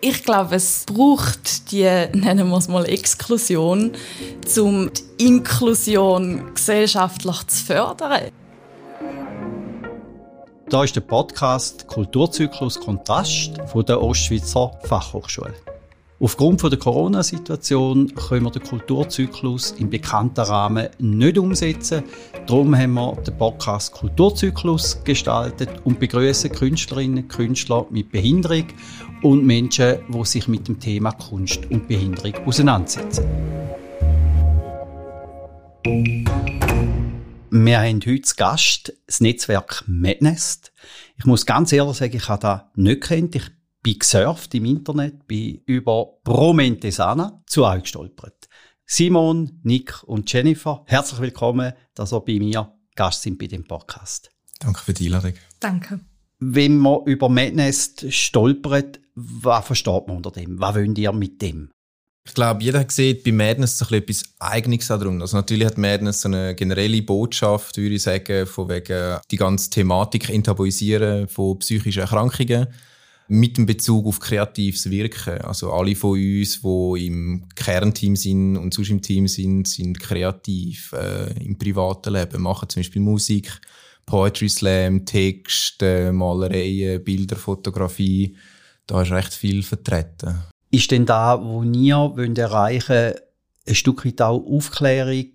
Ich glaube, es braucht die, nennen wir es mal, Exklusion, um die Inklusion gesellschaftlich zu fördern. Da ist der Podcast Kulturzyklus Kontrast von der Ostschweizer Fachhochschule. Aufgrund der Corona-Situation können wir den Kulturzyklus im bekannten Rahmen nicht umsetzen. Darum haben wir den Podcast Kulturzyklus gestaltet und begrüßen Künstlerinnen und Künstler mit Behinderung und Menschen, die sich mit dem Thema Kunst und Behinderung auseinandersetzen. Wir haben heute zu Gast das Netzwerk Madnest. Ich muss ganz ehrlich sagen, ich habe das nicht gekannt. Ich bin gesurft im Internet, bin über Promentesana zu euch gestolpert. Simon, Nick und Jennifer, herzlich willkommen, dass ihr bei mir Gast sind bei dem Podcast. Danke für die Einladung. Danke. Wenn man über Madnest stolpert, was versteht man unter dem? Was wollt ihr mit dem? Ich glaube, jeder sieht bei Madness so etwas Eigenes darum. Also natürlich hat Madness so eine generelle Botschaft, würde ich sagen, von wegen die ganze Thematik enttabuisieren von psychischen Erkrankungen mit dem Bezug auf kreatives Wirken. Also alle von uns, die im Kernteam sind und sonst im Team sind, sind kreativ äh, im privaten Leben, machen zum Beispiel Musik, Poetry Slam, Text, Malereien, Bilder, Fotografie. Da ist recht viel vertreten. Ist denn da, wo ihr wollt erreichen ein Stück weit auch Aufklärung,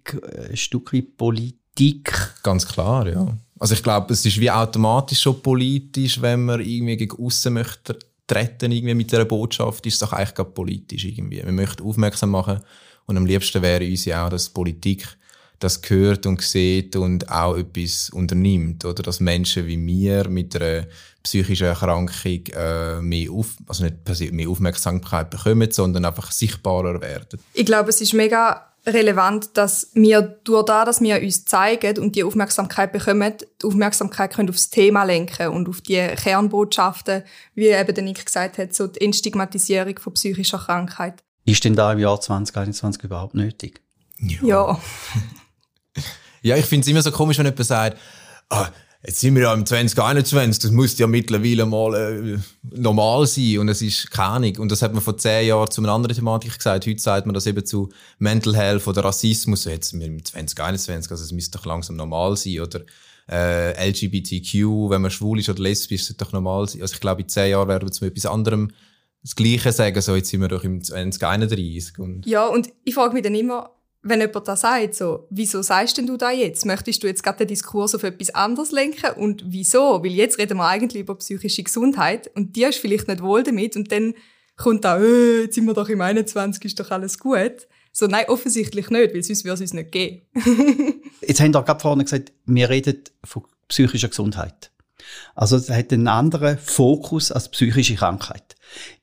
ein Stück weit Politik? Ganz klar, ja. Also ich glaube, es ist wie automatisch schon politisch, wenn man irgendwie gegen aussen möchte treten irgendwie mit dieser Botschaft, ist es doch eigentlich gerade politisch irgendwie. Wir möchten aufmerksam machen und am liebsten wäre uns ja auch, dass Politik das hört und sieht und auch etwas unternimmt. Oder dass Menschen wie mir mit einer psychischen Erkrankung äh, mehr, auf, also nicht mehr Aufmerksamkeit bekommen, sondern einfach sichtbarer werden. Ich glaube, es ist mega relevant, dass wir durch das, dass wir uns zeigen und die Aufmerksamkeit bekommen, die Aufmerksamkeit können aufs Thema lenken und auf die Kernbotschaften, wie eben der Nick gesagt hat, so die Entstigmatisierung von psychischer Krankheit. Ist denn da im Jahr 2021 überhaupt nötig? Ja. Ja, ja ich finde es immer so komisch, wenn jemand sagt, ah, Jetzt sind wir ja im 2021, das muss ja mittlerweile mal äh, normal sein und es ist keine. Und das hat man vor zehn Jahren zu einer anderen Thematik gesagt. Heute sagt man das eben zu Mental Health oder Rassismus. Jetzt sind wir im 2021, also es müsste doch langsam normal sein. Oder äh, LGBTQ, wenn man schwul ist oder lesbisch, sollte doch normal sein. Also ich glaube, in zehn Jahren werden wir zu etwas anderem das Gleiche sagen. So, jetzt sind wir doch im 2031. Und ja, und ich frage mich dann immer, wenn jemand das sagt, so, wieso sagst denn du da jetzt? Möchtest du jetzt gerade den Diskurs auf etwas anderes lenken? Und wieso? Weil jetzt reden wir eigentlich über psychische Gesundheit und die ist vielleicht nicht wohl damit und dann kommt da, äh, jetzt sind wir doch im 21, ist doch alles gut. So, nein, offensichtlich nicht, weil sonst würde es uns nicht geben. jetzt haben wir gerade vorhin gesagt, wir reden von psychischer Gesundheit. Also es hat einen anderen Fokus als psychische Krankheit.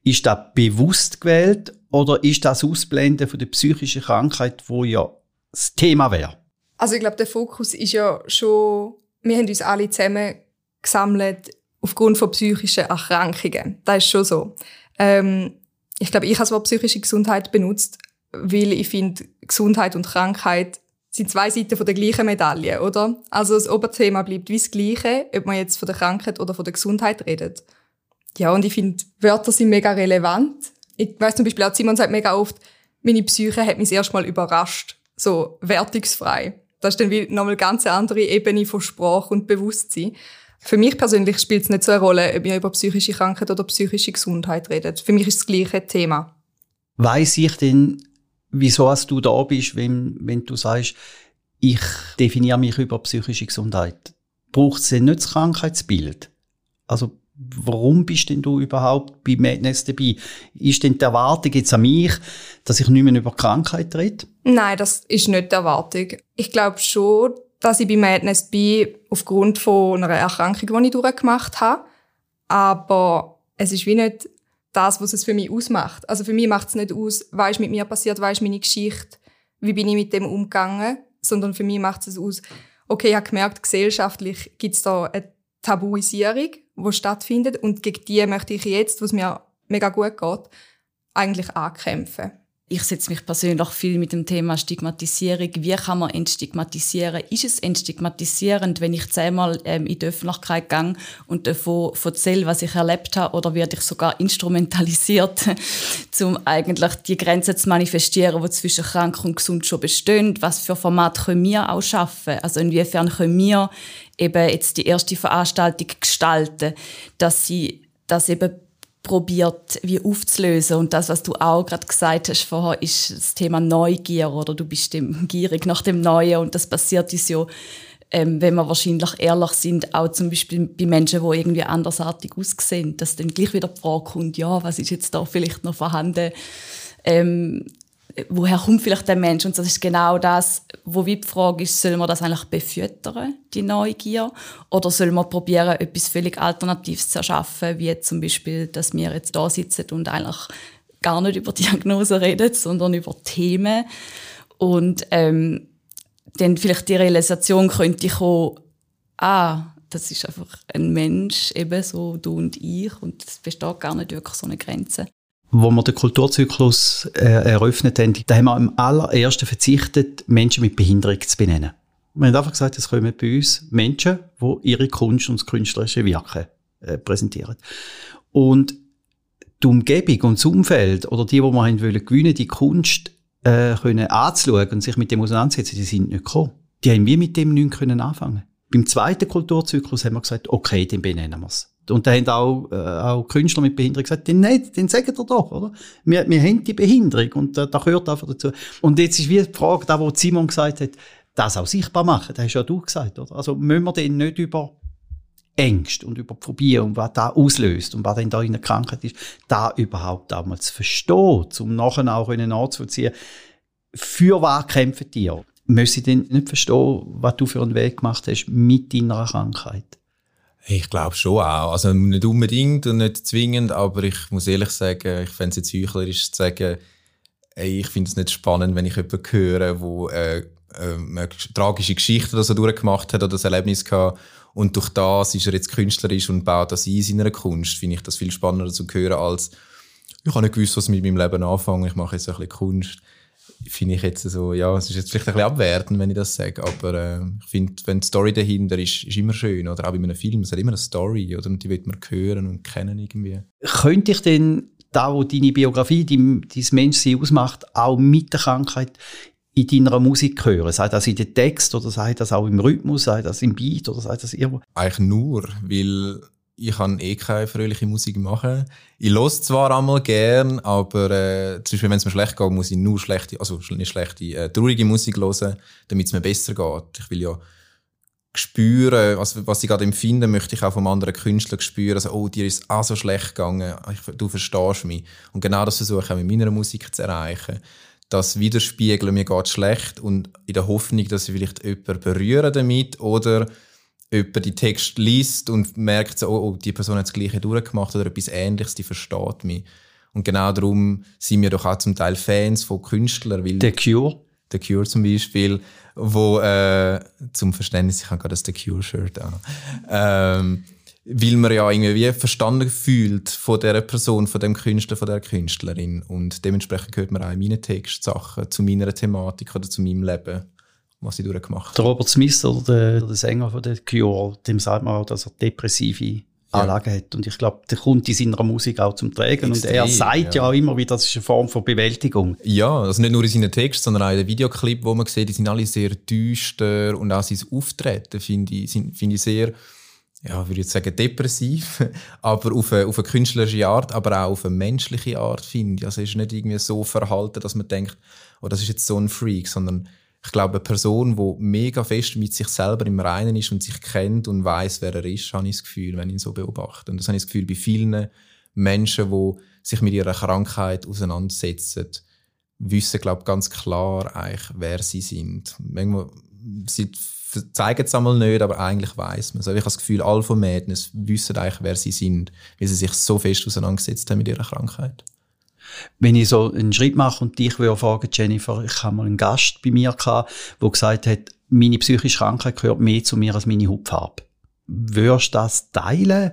Ist das bewusst gewählt oder ist das Ausblenden von der psychischen Krankheit, wo ja das Thema wäre? Also ich glaube, der Fokus ist ja schon, wir haben uns alle zusammen gesammelt aufgrund von psychischen Erkrankungen. Das ist schon so. Ähm, ich glaube, ich habe das Wort psychische Gesundheit benutzt, weil ich finde, Gesundheit und Krankheit sind zwei Seiten von der gleichen Medaille, oder? Also das Oberthema bleibt wie das Gleiche, ob man jetzt von der Krankheit oder von der Gesundheit redet. Ja, und ich finde, Wörter sind mega relevant ich weiß zum Beispiel auch, Simon sagt mega oft, meine Psyche hat mich erstmal überrascht. So, wertungsfrei. Das ist dann wie nochmal eine ganz andere Ebene von Sprache und Bewusstsein. Für mich persönlich spielt es nicht so eine Rolle, ob wir über psychische Krankheit oder psychische Gesundheit reden. Für mich ist es das gleiche Thema. Weiß ich denn, wieso du da bist, wenn, wenn du sagst, ich definiere mich über psychische Gesundheit? Braucht es denn nicht das Krankheitsbild? Also warum bist denn du überhaupt bei Madness dabei? Ist denn die Erwartung jetzt an mich, dass ich nicht mehr über Krankheit rede? Nein, das ist nicht die Erwartung. Ich glaube schon, dass ich bei Madness bin aufgrund von einer Erkrankung, die ich durchgemacht habe. Aber es ist wie nicht das, was es für mich ausmacht. Also für mich macht es nicht aus, was ist mit mir passiert, was ist meine Geschichte, wie bin ich mit dem umgegangen, sondern für mich macht es aus, okay, ich habe gemerkt, gesellschaftlich gibt es da eine Tabuisierung, die stattfindet und gegen die möchte ich jetzt, was mir mega gut geht, eigentlich ankämpfen. ich setze mich persönlich viel mit dem Thema Stigmatisierung. Wie kann man entstigmatisieren? Ist es entstigmatisierend, wenn ich zehnmal ähm, in die Öffentlichkeit gehe und davon erzähle, was ich erlebt habe? Oder werde ich sogar instrumentalisiert, um eigentlich die Grenzen zu manifestieren, die zwischen krank und gesund schon bestehen? Was für Format können wir auch schaffen? Also inwiefern können wir eben jetzt die erste Veranstaltung gestalten, dass sie das eben probiert, wie aufzulösen. Und das, was du auch gerade gesagt hast vorher, ist das Thema Neugier oder du bist dem, gierig nach dem Neuen und das passiert uns ja, ähm, wenn wir wahrscheinlich ehrlich sind, auch zum Beispiel bei Menschen, die irgendwie andersartig aussehen, dass dann gleich wieder die Frage kommt, ja, was ist jetzt da vielleicht noch vorhanden? Ähm, woher kommt vielleicht der Mensch? Und das ist genau das, wo die Frage ist, soll man das eigentlich befüttern, die Neugier? Oder soll man probieren, etwas völlig Alternatives zu erschaffen, wie zum Beispiel, dass wir jetzt da sitzen und eigentlich gar nicht über Diagnosen reden, sondern über Themen. Und ähm, dann vielleicht die Realisation könnte kommen, ah, das ist einfach ein Mensch, eben so du und ich, und es besteht gar nicht wirklich so eine Grenze. Wo wir den Kulturzyklus äh, eröffnet haben, da haben wir am allerersten verzichtet, Menschen mit Behinderung zu benennen. Wir haben einfach gesagt, es kommen bei uns Menschen, die ihre Kunst und das künstlerische Wirken äh, präsentieren. Und die Umgebung und das Umfeld oder die, die wir haben wollen, gewinnen, die Kunst äh, können anzuschauen und sich mit dem auseinandersetzen, die sind nicht gekommen. Die haben wir mit dem nichts können anfangen. Beim zweiten Kulturzyklus haben wir gesagt, okay, dann benennen wir es. Und da haben auch, äh, auch Künstler mit Behinderung gesagt, nein, den sagen ihr doch, oder? Wir, wir haben die Behinderung und äh, da gehört einfach dazu. Und jetzt ist wie die Frage, da wo Simon gesagt hat, das auch sichtbar machen, das hast ja du gesagt, oder? Also müssen wir den nicht über Ängste und über die Phobie und was da auslöst und was dann da in der Krankheit ist, da überhaupt auch mal zu verstehen, um nachher auch nachzuvollziehen, für was kämpfen die? Müssen sie denn nicht verstehen, was du für einen Weg gemacht hast mit deiner Krankheit? Ich glaube schon auch. Also nicht unbedingt und nicht zwingend, aber ich muss ehrlich sagen, ich fände es jetzt heuchlerisch zu sagen, ey, ich finde es nicht spannend, wenn ich jemanden höre, wo äh, äh, eine tragische Geschichte oder so durchgemacht hat oder das Erlebnis gehabt und durch das ist er jetzt künstlerisch und baut das ein in seiner Kunst. Finde ich das viel spannender zu hören als ich habe nicht gewusst, was mit meinem Leben anfangen. Ich mache jetzt ein bisschen Kunst finde ich jetzt so, ja, es ist jetzt vielleicht ein bisschen abwertend, wenn ich das sage, aber äh, ich finde, wenn die Story dahinter ist, ist immer schön, oder auch bei einem Film, es hat immer eine Story, oder, und die wird man hören und kennen irgendwie. Könnte ich denn da, wo deine Biografie, dein, dein Menschsein ausmacht, auch mit der Krankheit in deiner Musik hören? Sei das in den Text, oder sei das auch im Rhythmus, sei das im Beat, oder sei das irgendwo? Eigentlich nur, weil ich kann eh keine fröhliche Musik machen. Ich höre zwar einmal gern, aber äh, zum Beispiel, wenn es mir schlecht geht, muss ich nur schlechte, also nicht schlechte, äh, traurige Musik hören, damit es mir besser geht. Ich will ja spüren, also was ich gerade empfinde, möchte ich auch vom anderen Künstler spüren. Also, oh, dir ist auch so schlecht gegangen, ich, du verstehst mich. Und genau das versuche ich auch mit meiner Musik zu erreichen. Das Widerspiegeln, mir geht schlecht und in der Hoffnung, dass ich vielleicht jemanden berühren damit oder jemand die Text liest und merkt, so, oh, oh, die Person hat das Gleiche durchgemacht oder etwas Ähnliches, die versteht mich. Und genau darum sind wir doch auch zum Teil Fans von Künstlern. Weil The Cure? The Cure zum Beispiel, wo äh, zum Verständnis, ich habe gerade das The Cure-Shirt an, ähm, weil man ja irgendwie wie verstanden fühlt von der Person, von dem Künstler, von der Künstlerin. Und dementsprechend hört man auch in meinen Text Sachen zu meiner Thematik oder zu meinem Leben was ich durchgemacht habe. Der Robert Smith, oder der, der Sänger von der Cure, dem sagt man auch, dass er depressive Anlagen ja. hat. Und ich glaube, der kommt in seiner Musik auch zum Tragen. Extrem, und er sagt ja. ja immer wieder, das ist eine Form von Bewältigung. Ja, also nicht nur in seinen Texten, sondern auch in den Videoclip, wo man sieht, die sind alle sehr düster und auch sein Auftreten finde ich, find ich sehr, ja, würde ich jetzt sagen, depressiv, aber auf eine, auf eine künstlerische Art, aber auch auf eine menschliche Art, finde ich. Also es ist nicht irgendwie so verhalten, dass man denkt, oh, das ist jetzt so ein Freak, sondern ich glaube, eine Person, die mega fest mit sich selber im Reinen ist und sich kennt und weiß, wer er ist, habe ich das Gefühl, wenn ich ihn so beobachte. Und das habe ich das Gefühl bei vielen Menschen, die sich mit ihrer Krankheit auseinandersetzen, wissen, glaube ich, ganz klar eigentlich, wer sie sind. Manchmal, sie zeigen es einmal nicht, aber eigentlich weiß man es. Also ich habe das Gefühl, alle von Madness wissen eigentlich, wer sie sind, weil sie sich so fest auseinandergesetzt haben mit ihrer Krankheit. Wenn ich so einen Schritt mache und dich würde fragen, Jennifer, ich habe mal einen Gast bei mir gehabt, der gesagt hat, meine psychische Krankheit gehört mehr zu mir als meine Hautfarbe. Würdest du das teilen?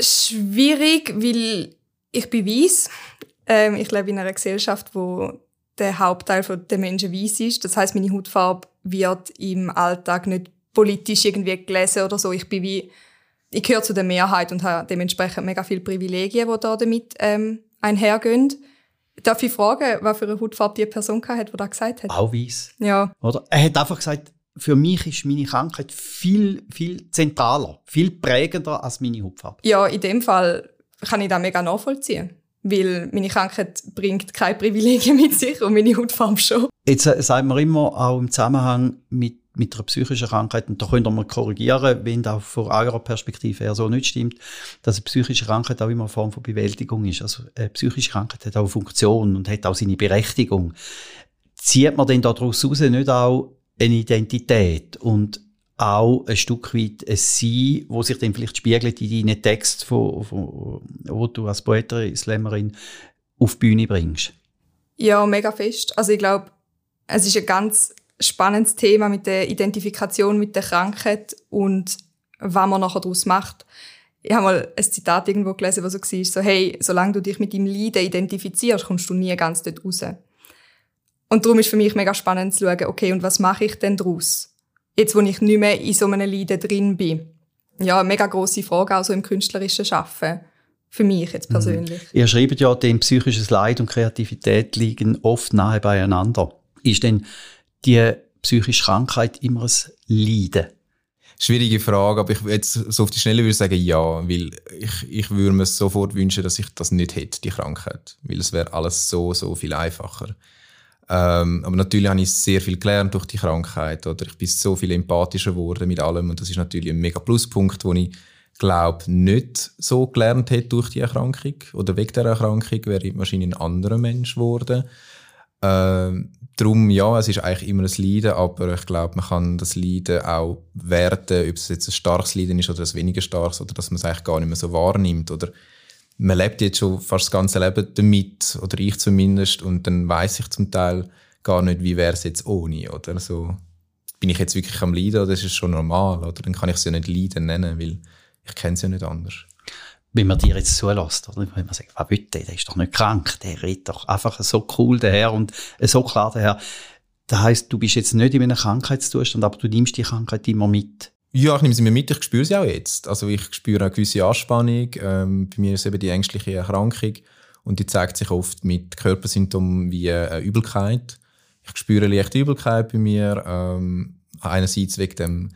Schwierig, weil ich bin weiss. Ähm, ich lebe in einer Gesellschaft, wo der Hauptteil der Menschen weiß ist. Das heißt, meine Hautfarbe wird im Alltag nicht politisch irgendwie gelesen oder so. Ich bin wie, ich gehöre zu der Mehrheit und habe dementsprechend mega viele Privilegien, die da damit ähm, einhergehen. Darf ich fragen, was für eine Hautfarbe die Person hatte, die das gesagt hat? Auch weiss. Ja. Oder? Er hat einfach gesagt, für mich ist meine Krankheit viel, viel zentraler, viel prägender als meine Hautfarbe. Ja, in dem Fall kann ich das mega nachvollziehen. Weil meine Krankheit bringt keine Privilegien mit sich und meine Hautfarbe schon. Jetzt äh, sagt man immer auch im Zusammenhang mit, mit einer psychischen Krankheit, und da könnt ihr mal korrigieren, wenn das von eurer Perspektive her so nicht stimmt, dass eine psychische Krankheit auch immer eine Form von Bewältigung ist. Also eine psychische Krankheit hat auch eine Funktion und hat auch seine Berechtigung. Zieht man denn daraus raus nicht auch eine Identität und auch ein Stück weit ein Sein, wo sich dann vielleicht spiegelt in deinen Text, von, von, wo du als Poetin, Slammerin auf die Bühne bringst? Ja, mega fest. Also ich glaube, es ist ein ganz spannendes Thema mit der Identifikation mit der Krankheit und was man nachher daraus macht. Ich habe mal ein Zitat irgendwo gelesen, wo so war, so, hey, solange du dich mit deinem Leiden identifizierst, kommst du nie ganz dort raus. Und darum ist für mich mega spannend zu schauen, okay, und was mache ich denn daraus? Jetzt, wo ich nicht mehr in so einem Leiden drin bin. Ja, eine mega grosse Frage auch so im künstlerischen Schaffen. Für mich jetzt persönlich. Mhm. Ihr schreibt ja, dem psychisches Leid und Kreativität liegen oft nahe beieinander. Ist denn die psychische Krankheit immer ein Leiden? Schwierige Frage, aber ich jetzt so auf die Schnelle würde sagen ja, weil ich, ich würde mir sofort wünschen, dass ich das nicht hätte, die Krankheit, weil es wäre alles so, so viel einfacher. Ähm, aber natürlich habe ich sehr viel gelernt durch die Krankheit. Oder ich bin so viel empathischer geworden mit allem. Und das ist natürlich ein mega Pluspunkt, den ich glaube nicht so gelernt hätte durch die Erkrankung. Oder wegen der Erkrankung wäre ich wahrscheinlich ein anderer Mensch geworden. Ähm, darum, ja, es ist eigentlich immer ein Leiden, aber ich glaube, man kann das Leiden auch werten, ob es jetzt ein starkes Leiden ist oder ein weniger starkes, oder dass man es eigentlich gar nicht mehr so wahrnimmt. Oder man lebt jetzt schon fast das ganze Leben damit, oder ich zumindest, und dann weiß ich zum Teil gar nicht, wie wäre es jetzt ohne, oder so. Bin ich jetzt wirklich am Leiden oder ist es schon normal, oder? Dann kann ich es ja nicht Leiden nennen, weil ich kenne es ja nicht anders. Wenn man dir jetzt zulässt, oder? Wenn man sagt, was will der? Ist doch nicht krank, der redet doch einfach so cool daher und so klar daher. Das heisst, du bist jetzt nicht in einem Krankheitszustand, aber du nimmst die Krankheit immer mit. Ja, ich nehme sie mir mit, ich spüre sie auch jetzt. Also ich spüre eine gewisse Anspannung. Ähm, bei mir ist eben die ängstliche Erkrankung und die zeigt sich oft mit Körpersymptomen wie äh, Übelkeit. Ich spüre leichte Übelkeit bei mir. Ähm, einerseits wegen dem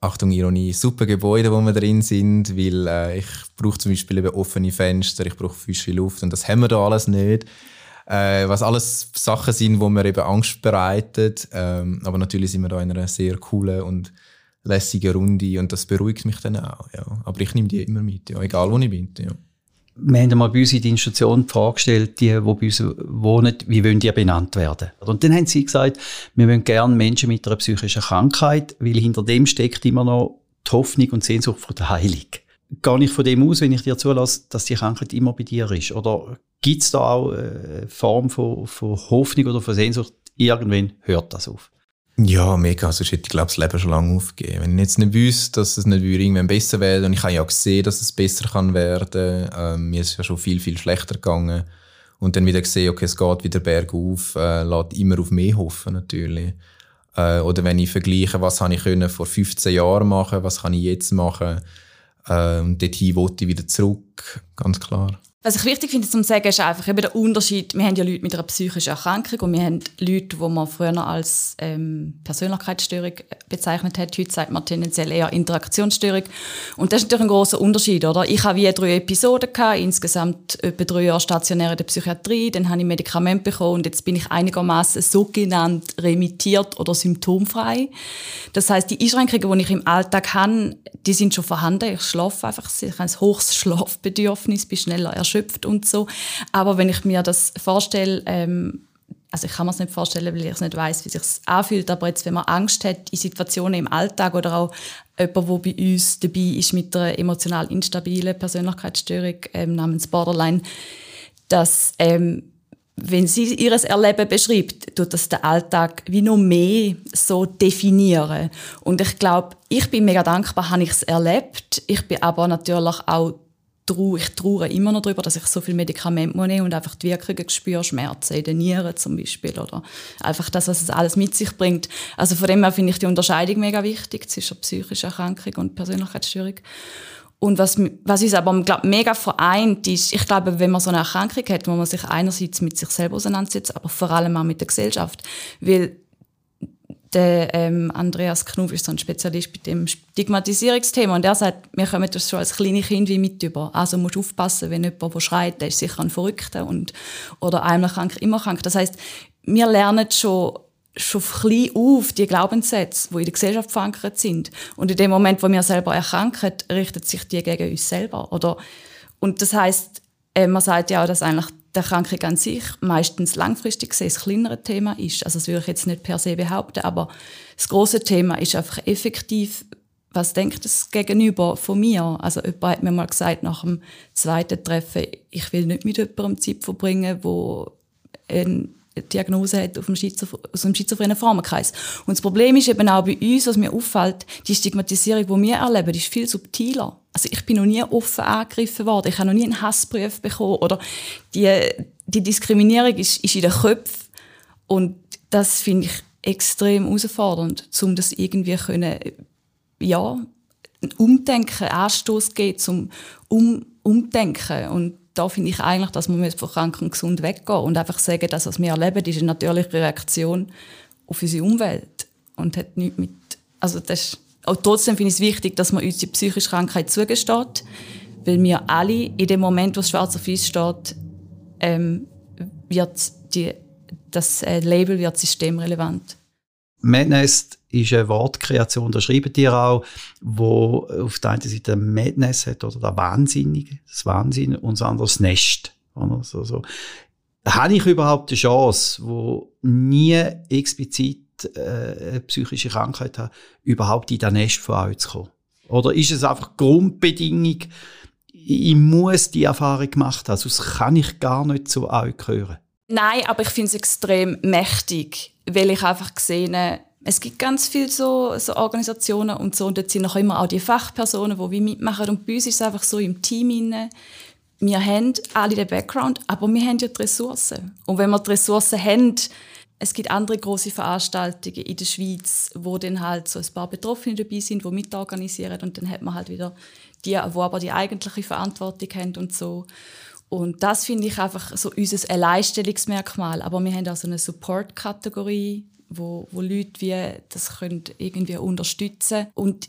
Achtung, Ironie, super Gebäude, wo wir drin sind, weil äh, ich brauche zum Beispiel eben offene Fenster, ich brauche frische Luft und das haben wir da alles nicht. Äh, was alles Sachen sind, wo mir eben Angst bereitet. Ähm, aber natürlich sind wir da in einer sehr coolen und lässige Runde und das beruhigt mich dann auch. Ja. Aber ich nehme die immer mit, ja, egal wo ich bin. Ja. Wir haben mal bei uns in der Institution die Frage gestellt, die, die bei uns wohnen, wie wollen die benannt werden? Und dann haben sie gesagt, wir wollen gerne Menschen mit einer psychischen Krankheit, weil hinter dem steckt immer noch die Hoffnung und Sehnsucht von der Heilung. Gar nicht von dem aus, wenn ich dir zulasse, dass die Krankheit immer bei dir ist? Oder gibt es da auch eine Form von, von Hoffnung oder von Sehnsucht? Irgendwann hört das auf. Ja, mega. Sonst hätte ich, das Leben schon lange aufgegeben. Wenn ich jetzt nicht wüsste, dass es nicht irgendwann besser werden und ich habe ja auch gesehen, dass es besser kann werden. Ähm, mir ist ja schon viel, viel schlechter gegangen. Und dann wieder gesehen, okay, es geht wieder bergauf, äh, lässt immer auf mehr hoffen, natürlich. Äh, oder wenn ich vergleiche, was habe ich können vor 15 Jahren machen, was kann ich jetzt machen, äh, und dorthin wollte ich wieder zurück, ganz klar. Was ich wichtig finde zu sagen, ist einfach eben der Unterschied. Wir haben ja Leute mit einer psychischen Erkrankung und wir haben Leute, die man früher als ähm, Persönlichkeitsstörung bezeichnet hat. Heute sagt man tendenziell eher Interaktionsstörung. Und das ist natürlich ein großer Unterschied, oder? Ich habe wie drei Episoden gehabt, insgesamt etwa drei Jahre stationär in der Psychiatrie. Dann habe ich Medikamente bekommen und jetzt bin ich einigermaßen sogenannt remittiert oder symptomfrei. Das heißt, die Einschränkungen, die ich im Alltag habe, die sind schon vorhanden. Ich schlafe einfach, ich habe ein hohes Schlafbedürfnis, bin schneller erschöpft und so. Aber wenn ich mir das vorstelle, ähm, also ich kann mir es nicht vorstellen, weil ich es nicht weiß, wie sich anfühlt, aber jetzt, wenn man Angst hat in Situationen im Alltag oder auch jemand, der bei uns dabei ist mit einer emotional instabilen Persönlichkeitsstörung ähm, namens Borderline, dass ähm, wenn sie ihres Erleben beschreibt, tut das den Alltag wie noch mehr so definieren. Und ich glaube, ich bin mega dankbar, habe ich es erlebt. Ich bin aber natürlich auch trauere, ich trauere immer noch darüber, dass ich so viel Medikamente nehmen und einfach die Wirkungen spüre, Schmerzen in den Nieren zum Beispiel oder einfach das, was es alles mit sich bringt. Also von dem her finde ich die Unterscheidung mega wichtig zwischen psychischer Erkrankung und Persönlichkeitsstörung. Und was, was uns aber glaub, mega vereint ist, ich glaube, wenn man so eine Erkrankung hat, wo man sich einerseits mit sich selber auseinandersetzt, aber vor allem auch mit der Gesellschaft. Weil der ähm, Andreas Knuff ist so ein Spezialist bei dem Stigmatisierungsthema und er sagt, wir kommen das schon als kleine Kind wie mit über. Also musst du aufpassen, wenn jemand, der schreit, der ist sicher ein Verrückter und, oder einmal krank, immer krank. Das heißt, wir lernen schon schon klein auf die Glaubenssätze, die in der Gesellschaft verankert sind. Und in dem Moment, wo wir selber erkranken, richtet sich die gegen uns selber. Oder, und das heißt, äh, man sagt ja auch, dass eigentlich die Erkrankung an sich meistens langfristig gesehen das kleinere Thema ist. Also das würde ich jetzt nicht per se behaupten, aber das große Thema ist einfach effektiv, was denkt das Gegenüber von mir? Also jemand hat mir mal gesagt nach dem zweiten Treffen, ich will nicht mit jemandem Zeit verbringen, wo ein Diagnose hat auf dem aus dem schizophrenen Formenkreis. Und das Problem ist eben auch bei uns, was mir auffällt, die Stigmatisierung, die wir erleben, ist viel subtiler. Also ich bin noch nie offen angegriffen worden, ich habe noch nie einen Hassbrief bekommen oder die, die Diskriminierung ist, ist in den Köpfen und das finde ich extrem herausfordernd, um das irgendwie können, ja, Umdenken, Anstoß geben zum um, Umdenken und da finde ich eigentlich, dass man von krank und gesund weggehen und einfach sagen, dass was wir erleben, ist eine natürliche Reaktion auf unsere Umwelt und hat nichts mit, also das auch trotzdem finde ich es wichtig, dass man uns die psychische Krankheit zugesteht, weil wir alle in dem Moment, wo es schwarz auf weiß steht, ähm, wird die, das äh, Label wird systemrelevant. Madness ist eine Wortkreation, da schreiben die auch, wo auf der einen Seite Madness hat oder der Wahnsinnige, das Wahnsinn, und das andere das Nest. Oder? So, so. Habe ich überhaupt eine Chance, wo nie explizit äh, eine psychische Krankheit habe, überhaupt in das Nest von euch zu kommen? Oder ist es einfach Grundbedingung, ich muss die Erfahrung gemacht haben, sonst kann ich gar nicht zu euch gehören? Nein, aber ich finde es extrem mächtig, weil ich einfach gesehen es gibt ganz viele so, so Organisationen und so, und dort sind noch immer auch die Fachpersonen, die wie mitmachen. Und bei uns ist es einfach so im Team inne. Wir haben alle den Background, aber wir haben ja die Ressourcen. Und wenn wir die Ressourcen haben, es gibt andere große Veranstaltungen in der Schweiz, wo dann halt so ein paar Betroffene dabei sind, die mitorganisieren und dann hat man halt wieder die, wo aber die eigentliche Verantwortung haben und so. Und das finde ich einfach so unser Alleinstellungsmerkmal. Aber wir haben auch so eine Support-Kategorie, wo, wo Leute wie das können irgendwie unterstützen und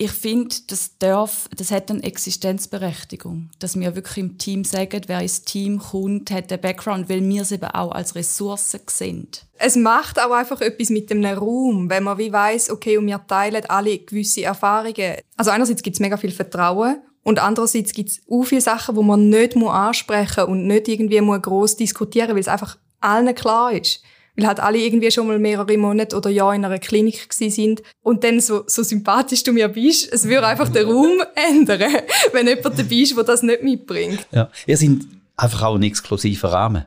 ich finde, das darf, das hat eine Existenzberechtigung, dass wir wirklich im Team sagen, wer ins Team kommt, hat den Background, weil wir es eben auch als Ressource sehen. Es macht auch einfach etwas mit dem Raum, wenn man wie weiß, okay, und wir teilen alle gewisse Erfahrungen. Also einerseits gibt es mega viel Vertrauen und andererseits gibt es auch viele Sachen, wo man nicht ansprechen muss und nicht irgendwie groß diskutieren, weil es einfach allen klar ist weil halt alle irgendwie schon mal mehrere Monate oder Jahre in einer Klinik gewesen sind. Und dann, so, so sympathisch du mir bist, es würde einfach den Raum ändern, wenn jemand dabei ist, der das nicht mitbringt. Ja, ihr seid einfach auch ein exklusiver Rahmen.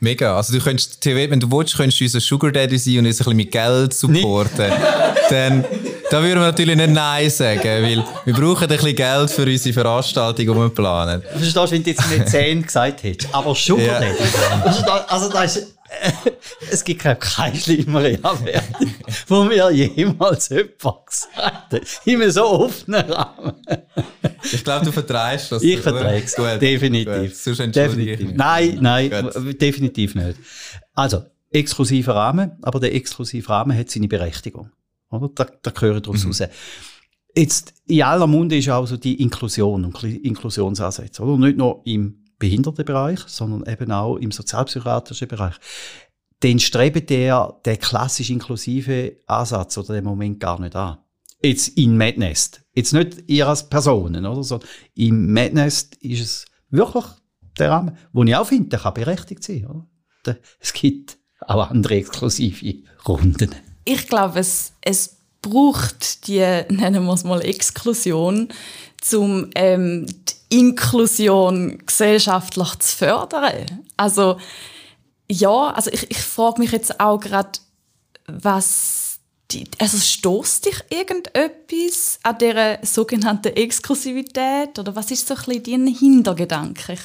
Mega. Also du könntest, wenn du willst, könntest du unser Sugar Daddy sein und uns ein bisschen mit Geld supporten. Dann, da würden wir natürlich nicht Nein sagen, weil wir brauchen ein bisschen Geld für unsere Veranstaltung, die wir planen. Verstehst du, wenn du jetzt nicht 10 gesagt hättest, aber Sugar Daddy. Ja. Also das ist es gibt keine schlimmere Abwertung, wo mir jemals jemand gesagt hat. Einem so offenen Rahmen. Ich glaube, du vertreibst das. Ich vertreibe es. Definitiv. Gut. definitiv. Nein, nein, Gut. definitiv nicht. Also, exklusiver Rahmen, aber der exklusive Rahmen hat seine Berechtigung. Oder? Da, da gehören daraus mhm. raus. Jetzt, in aller Munde ist auch so die Inklusion und Inklusionsansätze, oder? Nicht nur im Behindertenbereich, sondern eben auch im sozialpsychiatrischen Bereich. Den strebt der, der klassisch inklusive Ansatz oder den Moment gar nicht an. Jetzt in Madness. Jetzt nicht ihr als Personen, oder? Sondern im Madness ist es wirklich der Rahmen, wo ich auch finde, der kann berechtigt sein, oder? Es gibt auch andere exklusive Runden. Ich glaube, es, es braucht die, nennen wir es mal, Exklusion, um ähm, Inklusion gesellschaftlich zu fördern. Also ja, also ich, ich frage mich jetzt auch gerade, was die, also stoßt dich irgendetwas an dieser sogenannten Exklusivität? Oder was ist so ein bisschen dein Hintergedanke?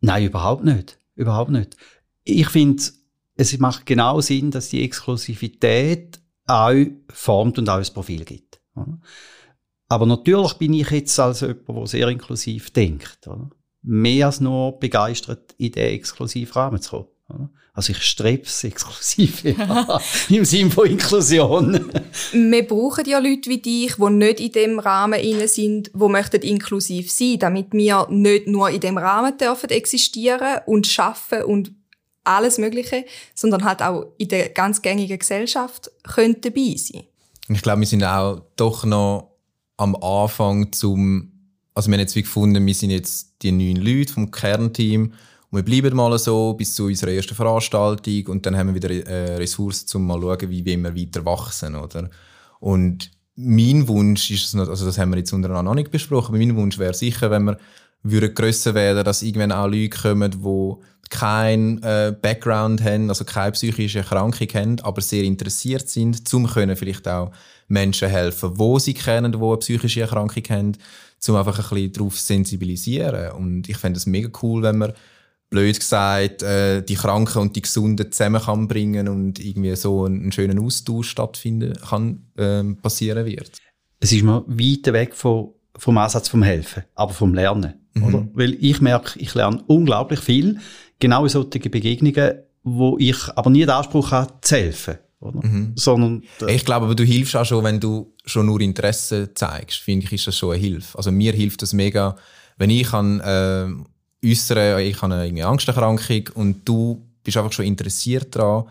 Nein, überhaupt nicht. Überhaupt nicht. Ich finde, es macht genau Sinn, dass die Exklusivität auch formt und auch ein Profil gibt. Aber natürlich bin ich jetzt als jemand, der sehr inklusiv denkt. Mehr als nur begeistert, in den exklusiven Rahmen zu kommen. Also ich strebe es exklusiv im Sinne von Inklusion. Wir brauchen ja Leute wie dich, die nicht in dem Rahmen inne sind, wo möchten inklusiv sein, damit wir nicht nur in dem Rahmen dürfen existieren und schaffen und alles Mögliche, sondern halt auch in der ganz gängigen Gesellschaft können dabei sein. Ich glaube, wir sind auch doch noch am Anfang zum, also wir haben jetzt wie gefunden, wir sind jetzt die neun Leute vom Kernteam und wir bleiben mal so bis zu unserer ersten Veranstaltung und dann haben wir wieder äh, Ressourcen, um mal zu schauen, wie wir weiter wachsen, oder? Und mein Wunsch ist also das haben wir jetzt untereinander noch nicht besprochen, aber mein Wunsch wäre sicher, wenn wir würden grösser werden, dass irgendwann auch Leute kommen, die keinen äh, Background haben, also keine psychische Erkrankung haben, aber sehr interessiert sind, zum können vielleicht auch Menschen helfen, wo sie kennen, die eine psychische Erkrankung haben, um einfach ein bisschen darauf sensibilisieren. Und ich fände es mega cool, wenn man blöd gesagt, äh, die Kranken und die Gesunden zusammen kann bringen und irgendwie so einen, schönen Austausch stattfinden kann, äh, passieren wird. Es ist mir weit weg von, vom Ansatz vom Helfen, aber vom Lernen. Mhm. Weil ich merke, ich lerne unglaublich viel, genau in solchen Begegnungen, wo ich aber nie den Anspruch habe, zu helfen. Mhm. Sondern, äh, ich glaube, aber du hilfst auch schon, wenn du schon nur Interesse zeigst, finde ich, ist das schon eine Hilfe. Also mir hilft das mega, wenn ich an äh, äußere, ich habe eine Angsterkrankung und du bist einfach schon interessiert daran.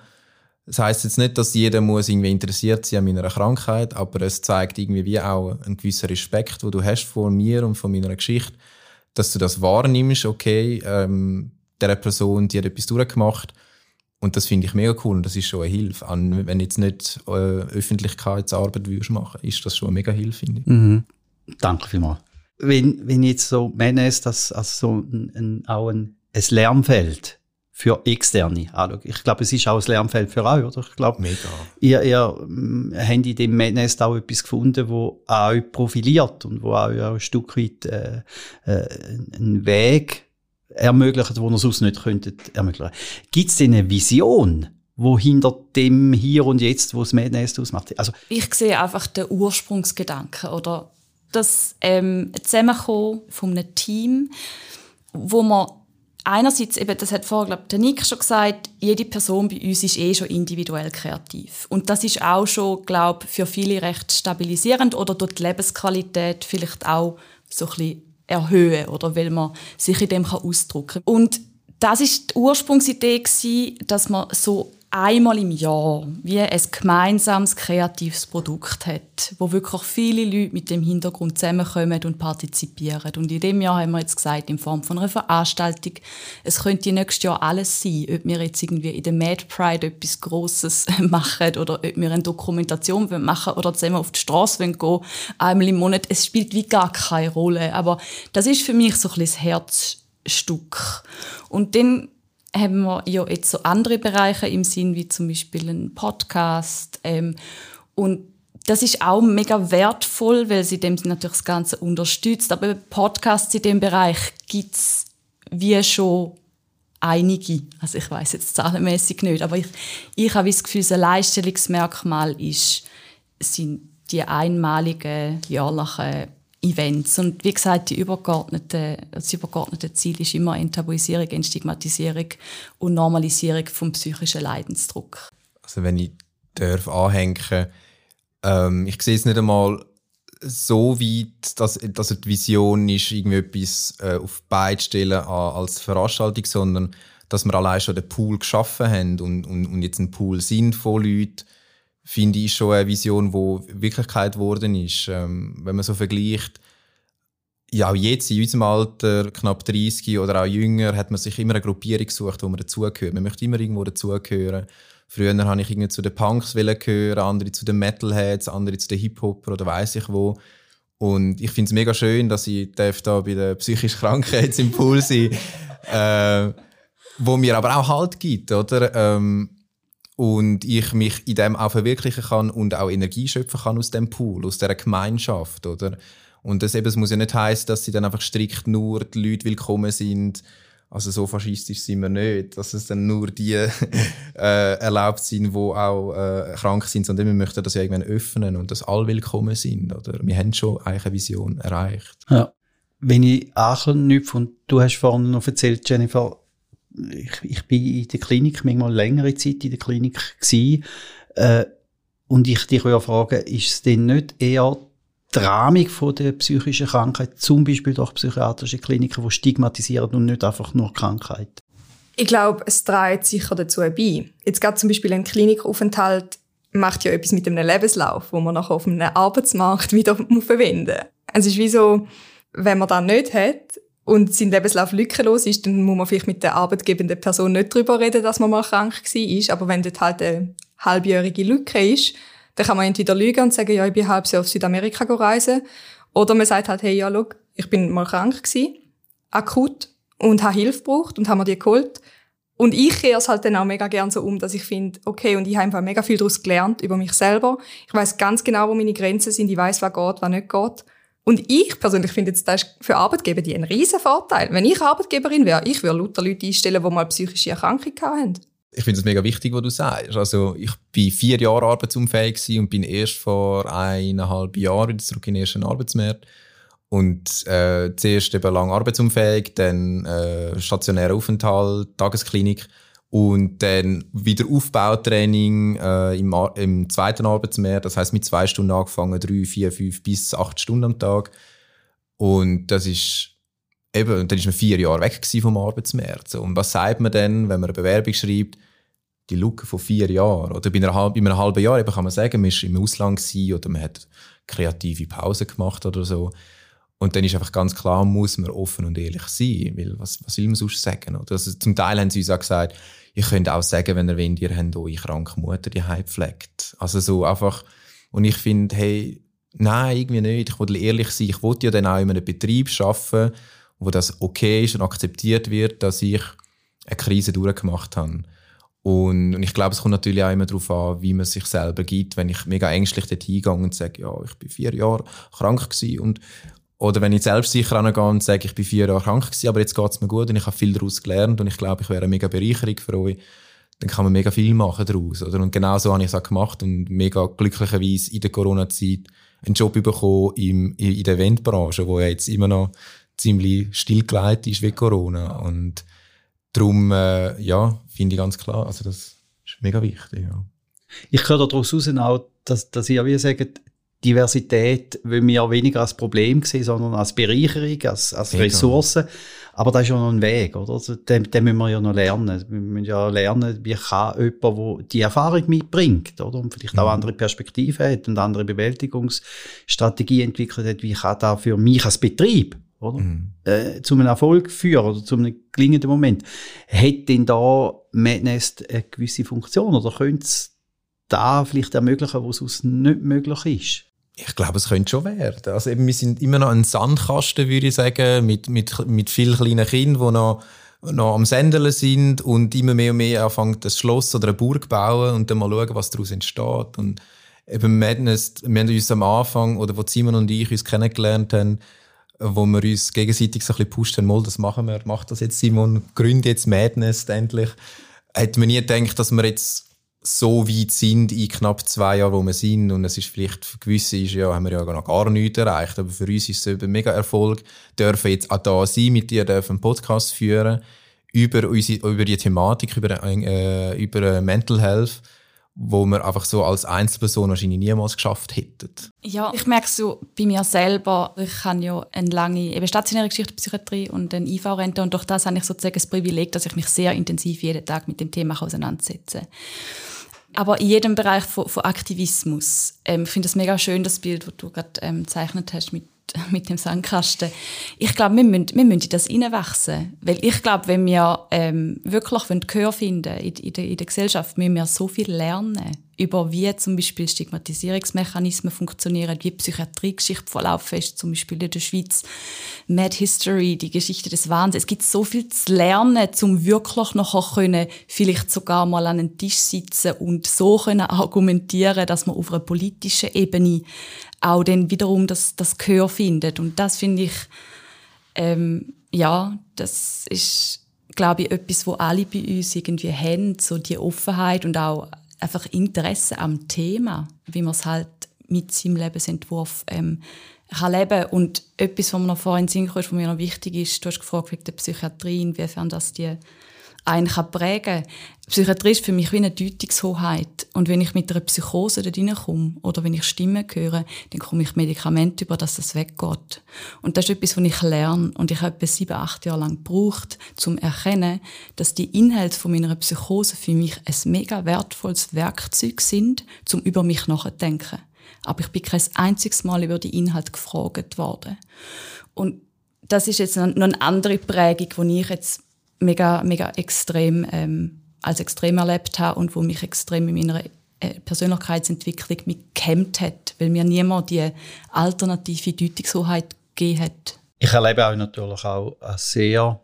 Das heißt jetzt nicht, dass jeder muss irgendwie interessiert sein an meiner Krankheit, aber es zeigt irgendwie wie auch einen gewissen Respekt, wo du hast vor mir und von meiner Geschichte, dass du das wahrnimmst, okay, ähm, der Person, die hat etwas durchgemacht und das finde ich mega cool und das ist schon eine Hilfe. An, wenn jetzt nicht äh, Öffentlichkeitsarbeit würdest machen, ist das schon eine mega Hilfe, finde ich. Mhm. Danke vielmals wenn, wenn jetzt so meine, ist das also so ein, ein, auch ein, ein Lernfeld für Externe anschaue. Ich glaube, es ist auch ein Lernfeld für euch, oder? Ich glaube, Mega. ihr, ihr ähm, habt in dem Madness auch etwas gefunden, wo euch profiliert und wo euch auch ein Stück weit äh, äh, einen Weg ermöglicht, wo ihr sonst nicht könntet ermöglichen. Gibt es denn eine Vision, wo hinter dem Hier und Jetzt, wo das Madness ausmacht? Also, ich sehe einfach den Ursprungsgedanken oder das ähm, Zusammenkommen von einem Team, wo man einerseits eben, das hat vorher, glaube der Nick schon gesagt, jede Person bei uns ist eh schon individuell kreativ. Und das ist auch schon, glaube für viele recht stabilisierend oder dort die Lebensqualität vielleicht auch so ein bisschen erhöhen oder weil man sich in dem ausdrücken kann. Und das ist die Ursprungsidee dass man so einmal im Jahr wie ein gemeinsames kreatives Produkt hat, wo wirklich viele Leute mit dem Hintergrund zusammenkommen und partizipieren. Und in dem Jahr haben wir jetzt gesagt, in Form von einer Veranstaltung, es könnte nächstes Jahr alles sein, ob wir jetzt irgendwie in der Mad Pride etwas Grosses machen oder ob wir eine Dokumentation machen oder zusammen auf die Straße gehen, einmal im Monat. Es spielt wie gar keine Rolle. Aber das ist für mich so ein bisschen das Herzstück. Und dann haben wir ja jetzt so andere Bereiche im Sinn, wie zum Beispiel ein Podcast. Ähm, und das ist auch mega wertvoll, weil sie dem natürlich das Ganze unterstützt. Aber Podcasts in dem Bereich gibt's wie schon einige. Also ich weiß jetzt zahlenmäßig nicht, aber ich, ich habe das Gefühl, ein Leistungsmerkmal ist, sind die einmaligen jährlichen Events. Und wie gesagt, die übergeordnete, das übergeordnete Ziel ist immer Enttabuisierung, Entstigmatisierung und Normalisierung vom psychischen Leidensdruck. Also wenn ich darf anhängen, ähm, ich sehe es nicht einmal so weit, dass, dass die Vision ist, irgendwie etwas äh, auf beide stellen als Veranstaltung, sondern dass wir allein schon den Pool geschaffen haben und, und, und jetzt ein Pool sind von Leuten, finde ich schon eine Vision, die Wirklichkeit geworden ist. Ähm, wenn man so vergleicht, ja, auch jetzt in unserem Alter, knapp 30 oder auch jünger, hat man sich immer eine Gruppierung gesucht, wo man dazugehört. Man möchte immer irgendwo dazugehören. Früher habe ich irgendwie zu den Punks gehören, andere zu den Metalheads, andere zu den Hip-Hopper oder weiß ich wo. Und ich finde es mega schön, dass ich da bei den psychisch Kranken jetzt im Pool sein äh, wo mir aber auch Halt gibt, oder? Ähm, und ich mich in dem auch verwirklichen kann und auch Energie schöpfen kann aus dem Pool, aus der Gemeinschaft, oder? Und das eben, es muss ja nicht heißen, dass sie dann einfach strikt nur die Leute willkommen sind. Also so faschistisch sind wir nicht, dass es dann nur die äh, erlaubt sind, die auch äh, krank sind, sondern wir möchten das ja irgendwann öffnen und dass alle willkommen sind. Oder? Wir haben schon eigentlich eine Vision erreicht. Ja. Wenn ich anknüpfe, und du hast vorhin noch erzählt, Jennifer, ich, ich bin in der Klinik manchmal längere Zeit in der Klinik gewesen, äh, und ich dich ja fragen, ist es denn nicht eher die Rahmung von der psychischen Krankheit, zum Beispiel durch psychiatrische Kliniken, die stigmatisieren und nicht einfach nur Krankheit? Ich glaube, es trägt sicher dazu bei. Jetzt gerade zum Beispiel ein Klinikaufenthalt macht ja etwas mit einem Lebenslauf, wo man nachher auf einem Arbeitsmarkt wieder verwenden muss. Es ist wie so, wenn man das nicht hat und sein Lebenslauf lückenlos ist, dann muss man vielleicht mit der arbeitgebenden Person nicht darüber reden, dass man mal krank war. Aber wenn dort halt eine halbjährige Lücke ist, dann kann man entweder lügen und sagen, ja, ich bin halb Jahr auf Südamerika reisen. Oder man sagt halt, hey, ja, schau, ich bin mal krank gewesen, akut, und habe Hilfe gebraucht und haben mir die geholt. Und ich kehre es halt dann auch mega gern so um, dass ich finde, okay, und ich habe einfach mega viel daraus gelernt über mich selber. Ich weiß ganz genau, wo meine Grenzen sind. Ich weiß, was geht, was nicht geht. Und ich persönlich finde jetzt, das ist für Arbeitgeber die ein riesen Vorteil. Wenn ich Arbeitgeberin wäre, ich würde lauter Leute einstellen, die mal psychische Erkrankungen haben ich finde es mega wichtig, was du sagst. Also, ich bin vier Jahre arbeitsunfähig und bin erst vor eineinhalb Jahren wieder zurück in den ersten Arbeitsmarkt. Und äh, zuerst eben lang arbeitsunfähig, dann äh, stationärer Aufenthalt, Tagesklinik und dann wieder Aufbautraining äh, im, im zweiten Arbeitsmarkt. Das heißt mit zwei Stunden angefangen, drei, vier, fünf bis acht Stunden am Tag. Und das ist eben, dann ist man vier Jahre weg vom Arbeitsmarkt. So. Und was sagt man dann, wenn man eine Bewerbung schreibt? Die Lücke von vier Jahren. Oder bei, einer, bei einem halben Jahr eben kann man sagen, man war im Ausland oder man hat kreative Pause gemacht oder so. Und dann ist einfach ganz klar, muss man offen und ehrlich sein. Weil was, was will man sonst sagen? Oder? Also zum Teil haben sie uns auch gesagt, ihr könnt auch sagen, wenn ihr wollt, ihr habt eure kranke Mutter, die pflegt. Also so einfach, und ich finde, hey, nein, irgendwie nicht. Ich will ehrlich sein. Ich wollte ja dann auch in einem Betrieb arbeiten, wo das okay ist und akzeptiert wird, dass ich eine Krise durchgemacht habe. Und, und ich glaube, es kommt natürlich auch immer darauf an, wie man sich selber gibt. Wenn ich mega ängstlich dort hingehe und sage, ja, ich bin vier Jahre krank gewesen und oder wenn ich selbstsicher angehe und sage, ich bin vier Jahre krank gewesen, aber jetzt geht es mir gut und ich habe viel daraus gelernt und ich glaube, ich wäre eine mega Bereicherung für euch, dann kann man mega viel machen daraus. Oder? Und genau so habe ich es auch gemacht und mega glücklicherweise in der Corona-Zeit einen Job bekommen im, in der Eventbranche, wo ja jetzt immer noch ziemlich stillgelegt ist wie Corona. Und darum, äh, ja, finde ich ganz klar, also das ist mega wichtig. Ja. Ich höre daraus heraus auch, dass, dass ihr wie sagt, Diversität will wir weniger als Problem sehen, sondern als Bereicherung, als, als Ressource. Aber das ist ja noch ein Weg, oder? Also, den, den müssen wir ja noch lernen. Wir müssen ja lernen, wie kann jemand, der die Erfahrung mitbringt, oder? Und vielleicht auch mhm. andere Perspektiven hat und andere Bewältigungsstrategie entwickelt hat, wie kann das für mich als Betrieb oder? Mhm. Äh, zu einem Erfolg führen oder zu einem gelingenden Moment. Hat denn da Madness eine gewisse Funktion oder könnte es da vielleicht ermöglichen, wo es sonst nicht möglich ist? Ich glaube, es könnte schon werden. Also eben, wir sind immer noch ein Sandkasten, würde ich sagen, mit, mit, mit vielen kleinen Kindern, die noch, noch am Sendeln sind und immer mehr und mehr anfangen, das Schloss oder eine Burg bauen und dann mal schauen, was daraus entsteht. Und eben Madness, wir haben uns am Anfang, oder wo Simon und ich uns kennengelernt haben, wo wir uns gegenseitig so ein bisschen pusht haben, mal, das machen wir, macht das jetzt Simon, gründet jetzt Madness endlich. Hätte man nie gedacht, dass wir jetzt so weit sind in knapp zwei Jahren, wo wir sind. Und es ist vielleicht für gewisse ist, ja, haben wir ja noch gar nichts erreicht. Aber für uns ist es ein mega Erfolg, dürfen jetzt auch da sein, mit dir dürfen einen Podcast führen über, unsere, über die Thematik, über, äh, über Mental Health wo wir einfach so als Einzelperson wahrscheinlich niemals geschafft hätten. Ja, ich merke so bei mir selber, ich habe ja eine lange eben stationäre Geschichte Psychiatrie und eine IV-Rente und durch das habe ich sozusagen das Privileg, dass ich mich sehr intensiv jeden Tag mit dem Thema auseinandersetze. Aber in jedem Bereich von, von Aktivismus. Ähm, ich finde es mega schön, das Bild, das du gerade ähm, gezeichnet hast mit mit dem Sandkasten. Ich glaube, wir müssen, wir müssen in das hineinwachsen. Weil ich glaube, wenn wir ähm, wirklich Gehör finden in, in, der, in der Gesellschaft, müssen wir so viel lernen über wie zum Beispiel Stigmatisierungsmechanismen funktionieren, wie Psychiatriegeschichte verlaufen ist, zum Beispiel in der Schweiz, Mad History, die Geschichte des Wahnsinns. Es gibt so viel zu lernen, um wirklich nachher können, vielleicht sogar mal an einen Tisch sitzen und so können argumentieren, dass man auf einer politischen Ebene auch dann wiederum das, das Gehör findet. Und das finde ich, ähm, ja, das ist, glaube ich, etwas, wo alle bei uns irgendwie haben, so die Offenheit und auch einfach Interesse am Thema, wie man es halt mit seinem Lebensentwurf ähm, kann leben Und etwas, was mir noch vorhin Sinn kam, was mir noch wichtig ist, du hast gefragt wegen der Psychiatrie, inwiefern das die einen kann prägen. Psychiatrie ist für mich wie eine Deutungshoheit. Und wenn ich mit einer Psychose da reinkomme oder wenn ich Stimmen höre, dann komme ich Medikamente über, dass das weggeht. Und das ist etwas, was ich lerne. Und ich habe etwa sieben, acht Jahre lang gebraucht, um zu erkennen, dass die Inhalte von meiner Psychose für mich ein mega wertvolles Werkzeug sind, um über mich nachzudenken. Aber ich bin kein einziges Mal über die Inhalte gefragt worden. Und das ist jetzt noch eine andere Prägung, die ich jetzt mega, mega extrem, ähm, als extrem erlebt habe und wo mich extrem in meiner äh, Persönlichkeitsentwicklung mit gehemmt hat, weil mir niemand die alternative Deutungshoheit gegeben hat. Ich erlebe auch natürlich auch sehr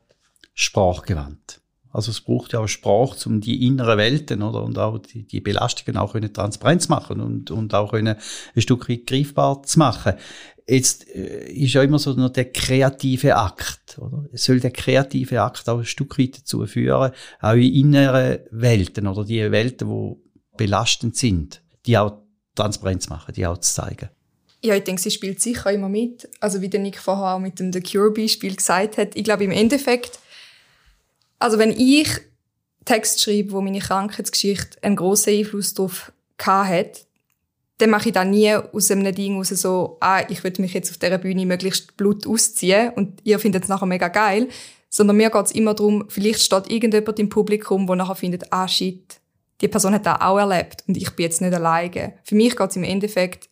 sprachgewandt. Also es braucht ja auch Sprache, um die inneren Welten oder und auch die, die Belastungen auch können transparent zu machen und und auch ein Stück weit greifbar zu machen. Jetzt äh, ist ja immer so noch der kreative Akt, oder? Soll der kreative Akt auch ein Stück weit dazu führen, auch in inneren Welten oder die Welten, die belastend sind, die auch transparent zu machen, die auch zu zeigen? Ja, ich denke, sie spielt sicher immer mit. Also wie der Nick vorher auch mit dem The Cure-Beispiel gesagt hat, ich glaube im Endeffekt, also wenn ich Text schreibe, wo meine Krankheitsgeschichte einen grossen Einfluss darauf hat, dann mache ich da nie aus einem Ding raus so, ah, ich würde mich jetzt auf dieser Bühne möglichst Blut ausziehen und ihr findet es nachher mega geil. Sondern mir geht es immer darum, vielleicht steht irgendjemand im Publikum, der nachher findet, ah shit, die Person hat das auch erlebt und ich bin jetzt nicht alleine. Für mich geht es im Endeffekt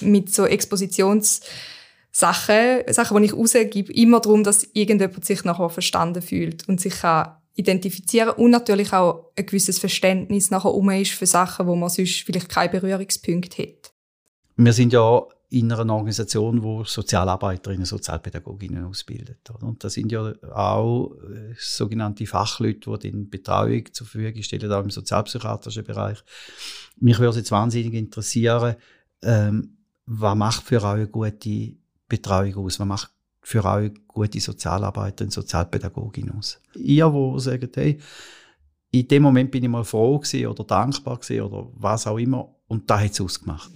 mit so Expositionssachen, Sachen, die ich rausgebe, immer darum, dass irgendjemand sich nachher verstanden fühlt und sich kann identifizieren und natürlich auch ein gewisses Verständnis nachher um ist für Sachen, wo man sonst vielleicht keine Berührungspunkte hat. Wir sind ja in einer Organisation, wo Sozialarbeiterinnen, Sozialpädagoginnen ausbildet. Und da sind ja auch äh, sogenannte Fachleute, die die Betreuung zur Verfügung stellen, auch im sozialpsychiatrischen Bereich. Mich würde jetzt wahnsinnig interessieren, ähm, was macht für euch eine gute Betreuung aus? Was macht für auch gute Sozialarbeiter und Sozialpädagogin aus. Ihr, wo sagt, hey, in dem Moment bin ich mal froh oder dankbar oder was auch immer und da hat es ausgemacht.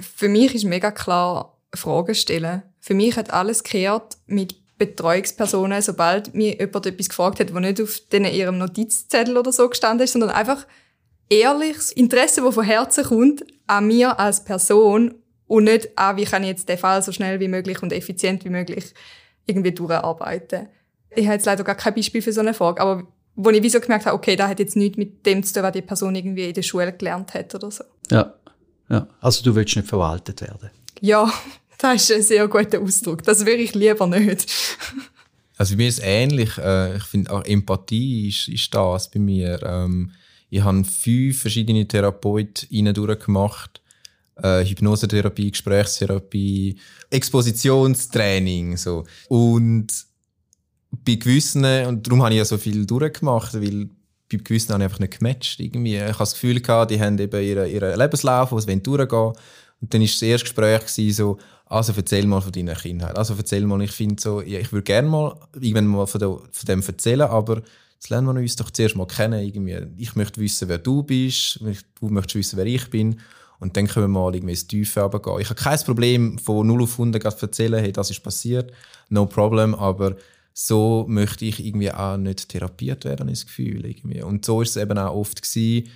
Für mich ist mega klar Fragen stellen. Für mich hat alles gekehrt mit Betreuungspersonen, sobald mir jemand etwas gefragt hat, was nicht auf ihrem Notizzettel oder so gestanden ist, sondern einfach ehrliches Interesse, das von Herzen kommt, an mir als Person und nicht, ah, wie kann ich jetzt den Fall so schnell wie möglich und effizient wie möglich irgendwie durcharbeiten. Ich habe jetzt leider gar kein Beispiel für so eine Frage, aber wo ich wie so gemerkt habe, okay, da hat jetzt nichts mit dem zu tun, was die Person irgendwie in der Schule gelernt hat oder so. Ja, ja. Also du willst nicht verwaltet werden? Ja, das ist ein sehr guter Ausdruck. Das will ich lieber nicht. Also bei mir ist es ähnlich. Äh, ich finde auch Empathie ist, ist das bei mir. Ähm, ich habe fünf verschiedene Therapeuten durchgemacht äh, Hypnosetherapie, Gesprächstherapie, Expositionstraining. So. Und bei gewissen, und darum habe ich ja so viel durchgemacht, weil bei gewissen habe ich einfach nicht gematcht. Irgendwie. Ich habe das Gefühl gehabt, die haben eben ihren, ihren Lebenslauf, wo sie durchgehen. Und dann war das erste Gespräch so, also erzähl mal von deiner Kindheit. Also erzähl mal, ich finde so, ja, ich würde gerne mal irgendwann mal von, de, von dem erzählen, aber jetzt lernen wir uns doch zuerst mal kennen. Irgendwie. Ich möchte wissen, wer du bist, du möchtest wissen, wer ich bin. Und dann können wir mal irgendwie ins Tiefe runtergehen. Ich habe kein Problem, von 0 auf 100 zu erzählen, hey, das ist passiert, no problem, aber so möchte ich irgendwie auch nicht therapiert werden, das Gefühl. Irgendwie. Und so ist es eben auch oft gewesen,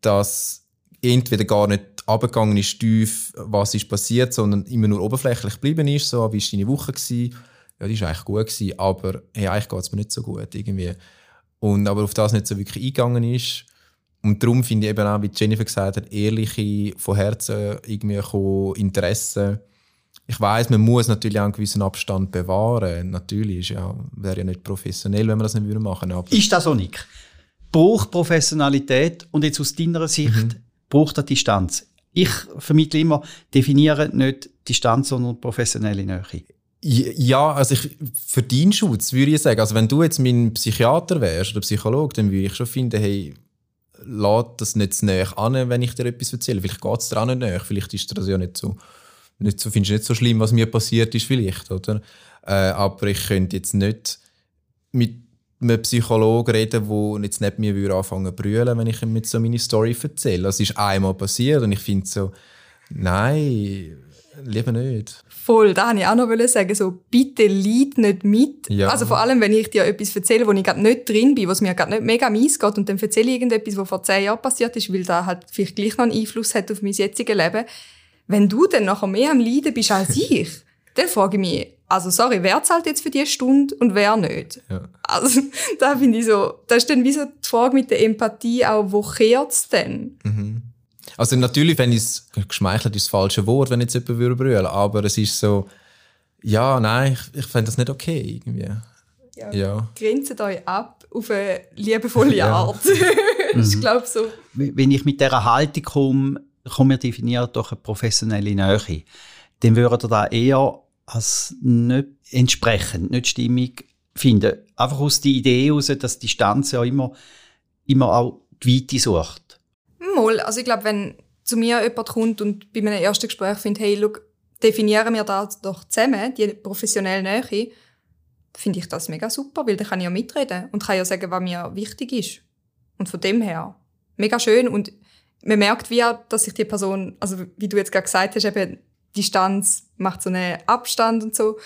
dass entweder gar nicht abgegangen ist tief, was ist passiert, sondern immer nur oberflächlich geblieben ist, so, wie war deine Woche gewesen? Ja, die war eigentlich gut gewesen, aber hey, eigentlich geht es mir nicht so gut irgendwie. Und aber auf das nicht so wirklich eingegangen ist und darum finde ich eben auch, wie Jennifer gesagt hat, ehrliche, von Herzen irgendwie Interessen. Ich weiß, man muss natürlich auch einen gewissen Abstand bewahren. Natürlich, ja, wäre ja nicht professionell, wenn man das nicht machen würde. Ist das so, Nick? Braucht Professionalität und jetzt aus deiner Sicht, mhm. braucht eine Distanz. Ich vermittle immer, definiere nicht Distanz, sondern professionelle Nähe. Ja, also ich, für deinen Schutz würde ich sagen, also wenn du jetzt mein Psychiater wärst oder Psychologe, dann würde ich schon finden, hey, lad das nicht zu näher an, wenn ich dir etwas erzähle. Vielleicht geht es dir auch nicht näher, vielleicht ist das ja nicht so, nicht so, findest du nicht so schlimm, was mir passiert ist vielleicht, oder? Äh, aber ich könnte jetzt nicht mit einem Psychologen reden, der jetzt nicht mir würde anfangen zu brüllen, wenn ich ihm mit so meine Story erzähle. Das ist einmal passiert und ich finde so, nein, lieber nicht. Voll, da wollte ich auch noch sagen, so, bitte leid nicht mit. Ja. Also vor allem, wenn ich dir etwas erzähle, wo ich gerade nicht drin bin, was mir gerade nicht mega mies geht und dann erzähle ich irgendetwas, was vor zehn Jahren passiert ist, weil da halt vielleicht gleich noch einen Einfluss hat auf mein jetziges Leben. Wenn du dann nachher mehr am Leiden bist als ich, dann frage ich mich, also sorry, wer zahlt jetzt für die Stunde und wer nicht? Ja. Also da finde ich so, da ist dann wie so die Frage mit der Empathie auch, wo kehrt es denn? Mhm. Also natürlich, wenn ich es geschmeichelt ist das falsche Wort, wenn jetzt jemand würde brüllen, aber es ist so, ja, nein, ich, ich finde das nicht okay irgendwie. Ja, ja. Grenzt euch ab auf eine liebevolle Art. das ist, glaube so. Wenn ich mit dieser Haltung komme, komme wir definiert durch eine professionelle Nähe, dann würde da eher als nicht entsprechend, nicht stimmig finden. Einfach aus der Idee heraus, dass die Distanz ja immer, immer auch die Weite sucht. Mal, also ich glaube, wenn zu mir jemand kommt und bei meinem ersten Gespräch findet, hey, look, definieren wir das doch zusammen, die professionelle Nähe, finde ich das mega super, weil dann kann ich ja mitreden und kann ja sagen, was mir wichtig ist. Und von dem her, mega schön und man merkt wie, dass sich die Person, also wie du jetzt gerade gesagt hast, eben Distanz macht so einen Abstand und so.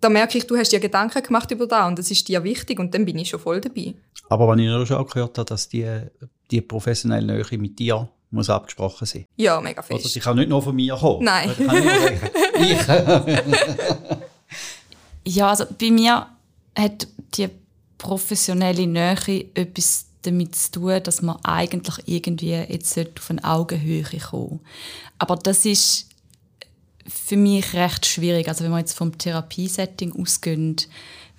Da merke ich, du hast dir Gedanken gemacht über da und das ist dir wichtig und dann bin ich schon voll dabei. Aber wenn ich schon gehört habe, dass die, die professionelle Nähe mit dir muss abgesprochen sein. Ja, mega fest. Oder sie kann nicht nur von mir kommen. Nein. ich. ja, also bei mir hat die professionelle Nähe etwas damit zu tun, dass man eigentlich irgendwie jetzt auf eine Augenhöhe kommen Aber das ist für mich recht schwierig. Also wenn wir jetzt vom Therapiesetting ausgehen,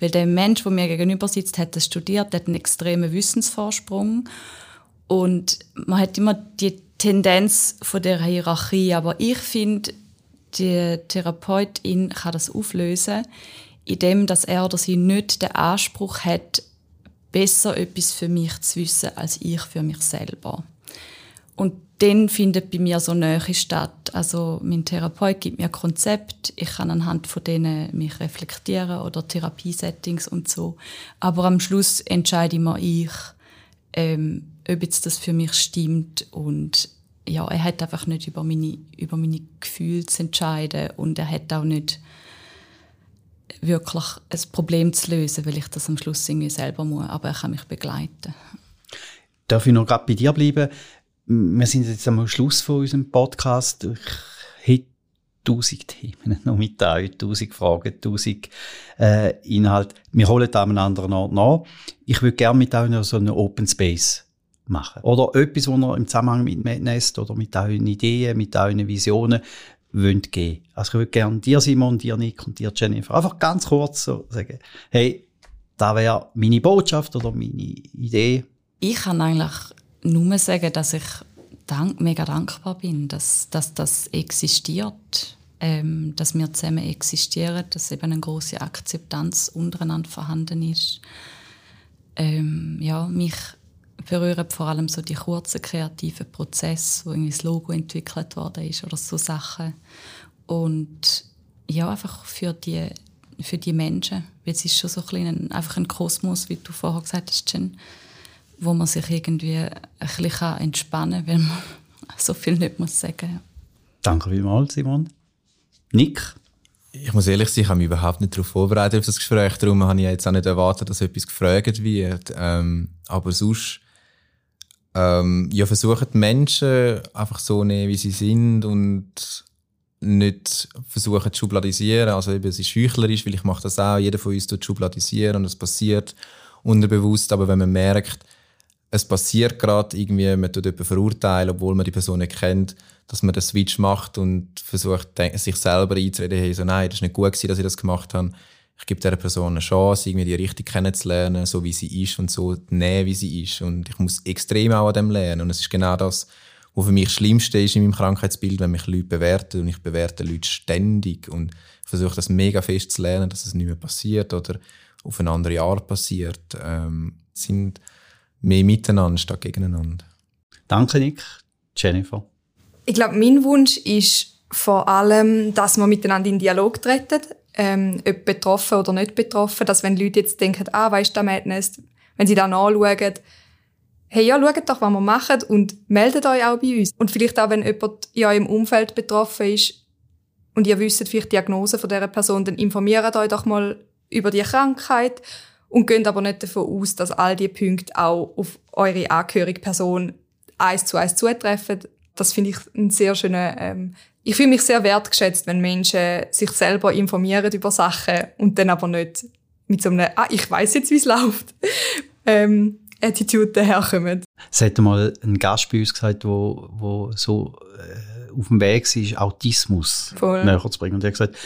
weil der Mensch, der mir gegenüber sitzt, hat das studiert, hat einen extremen Wissensvorsprung und man hat immer die Tendenz von der Hierarchie. Aber ich finde, die Therapeutin kann das auflösen, indem dass er oder sie nicht den Anspruch hat, besser etwas für mich zu wissen als ich für mich selber. Und dann findet bei mir so Nähe statt. Also mein Therapeut gibt mir Konzept, ich kann anhand von denen mich reflektieren oder Therapiesettings und so. Aber am Schluss entscheide immer ich, ähm, ob jetzt das für mich stimmt und ja, er hat einfach nicht über meine, über meine Gefühle zu entscheiden und er hat auch nicht wirklich ein Problem zu lösen, weil ich das am Schluss irgendwie selber muss, aber er kann mich begleiten. Darf ich noch gerade bei dir bleiben? wir sind jetzt am Schluss von unserem Podcast. Ich hätte tausend Themen noch mit euch, tausend Fragen, tausend äh, Inhalte. Wir holen da an anderen Ort nach. Ich würde gerne mit euch noch so einen Open Space machen. Oder etwas, was ihr im Zusammenhang mit Madnest oder mit euren Ideen, mit euren Visionen wollt geben. Also ich würde gerne dir, Simon, dir, Nick und dir, Jennifer, einfach ganz kurz so sagen, hey, da wäre meine Botschaft oder meine Idee. Ich kann eigentlich nur sagen, dass ich dank, mega dankbar bin, dass, dass das existiert, ähm, dass wir zusammen existieren, dass eben eine große Akzeptanz untereinander vorhanden ist. Ähm, ja, mich berühren vor allem so die kurzen kreativen Prozesse, wo irgendwie das Logo entwickelt worden ist oder so Sachen. Und ja, einfach für die, für die Menschen, weil es ist schon so ein, ein einfach ein Kosmos, wie du vorher gesagt hast, Jen, wo man sich irgendwie ein bisschen entspannen kann, weil man so viel nicht muss sagen Danke vielmals, Simon. Nick? Ich muss ehrlich sein, ich habe mich überhaupt nicht darauf vorbereitet auf das Gespräch. Darum habe ich jetzt auch nicht erwartet, dass etwas gefragt wird. Ähm, aber sonst ähm, ja, versuchen die Menschen einfach so nehmen, wie sie sind und nicht versuchen zu schubladisieren. Also eben, es ist heuchlerisch, weil ich mache das auch. Jeder von uns tut schubladisieren und es passiert unterbewusst. Aber wenn man merkt, es passiert gerade irgendwie, man tut jemanden verurteilen, obwohl man die Person nicht kennt, dass man den Switch macht und versucht, sich selber einzureden, hey, so, nein, das ist nicht gut gewesen, dass ich das gemacht habe. Ich gebe dieser Person eine Chance, irgendwie die richtig kennenzulernen, so wie sie ist und so näher, wie sie ist. Und ich muss extrem auch an dem lernen. Und es ist genau das, was für mich das Schlimmste ist in meinem Krankheitsbild, wenn mich Leute bewerten und ich bewerte Leute ständig und versuche das mega fest zu lernen, dass es nicht mehr passiert oder auf eine andere Art passiert, ähm, sind mehr miteinander statt gegeneinander. Danke, Nick. Jennifer. Ich glaube, mein Wunsch ist vor allem, dass wir miteinander in Dialog treten, ähm, ob betroffen oder nicht betroffen, dass wenn Leute jetzt denken, ah, weißt du, Madness, wenn sie da nachschauen, hey, ja, schaut doch, was wir machen und meldet euch auch bei uns. Und vielleicht auch, wenn jemand in eurem Umfeld betroffen ist und ihr wisst vielleicht die Diagnose von dieser Person, dann informiert euch doch mal über die Krankheit und geht aber nicht davon aus, dass all diese Punkte auch auf eure angehörige Person eins zu eins zutreffen. Das finde ich ein sehr schöner, ähm, ich fühle mich sehr wertgeschätzt, wenn Menschen sich selber informieren über Sachen und dann aber nicht mit so einem, ah, ich weiß jetzt, wie es läuft, ähm, Attitude daherkommen. Es hat mal ein Gast bei uns gesagt, wo, wo so äh, auf dem Weg war, Autismus Voll. näher zu bringen. Und er hat gesagt,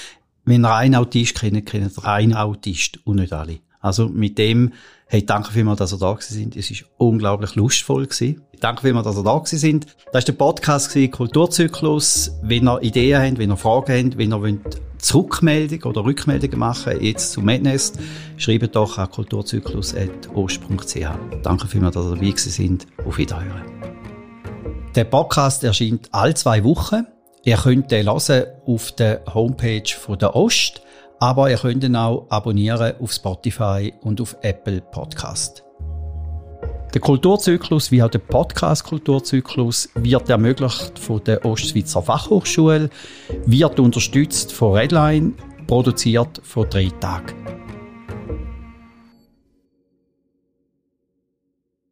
wenn ihr einen Autist kennt, kennt ihr einen Autist und nicht alle. Also mit dem, hey, danke vielmals, dass ihr da gewesen sind. Es war unglaublich lustvoll gewesen. Danke vielmals, dass ihr da gewesen sind. Das war der Podcast gewesen, Kulturzyklus. Wenn ihr Ideen habt, wenn ihr Fragen habt, wenn ihr wollt Zurückmeldung oder Rückmeldungen machen jetzt zu Madness, schreibt doch an kulturzyklus.ost.ch. Danke vielmals, dass ihr dabei gewesen sind. Auf Wiederhören. Der Podcast erscheint alle zwei Wochen. Ihr könnt den hören auf der Homepage von der Ost aber ihr könnt ihn auch abonnieren auf Spotify und auf Apple Podcast. Der Kulturzyklus wie auch der Podcast-Kulturzyklus wird ermöglicht von der Ostschweizer Fachhochschule, wird unterstützt von Redline, produziert von drei Tagen.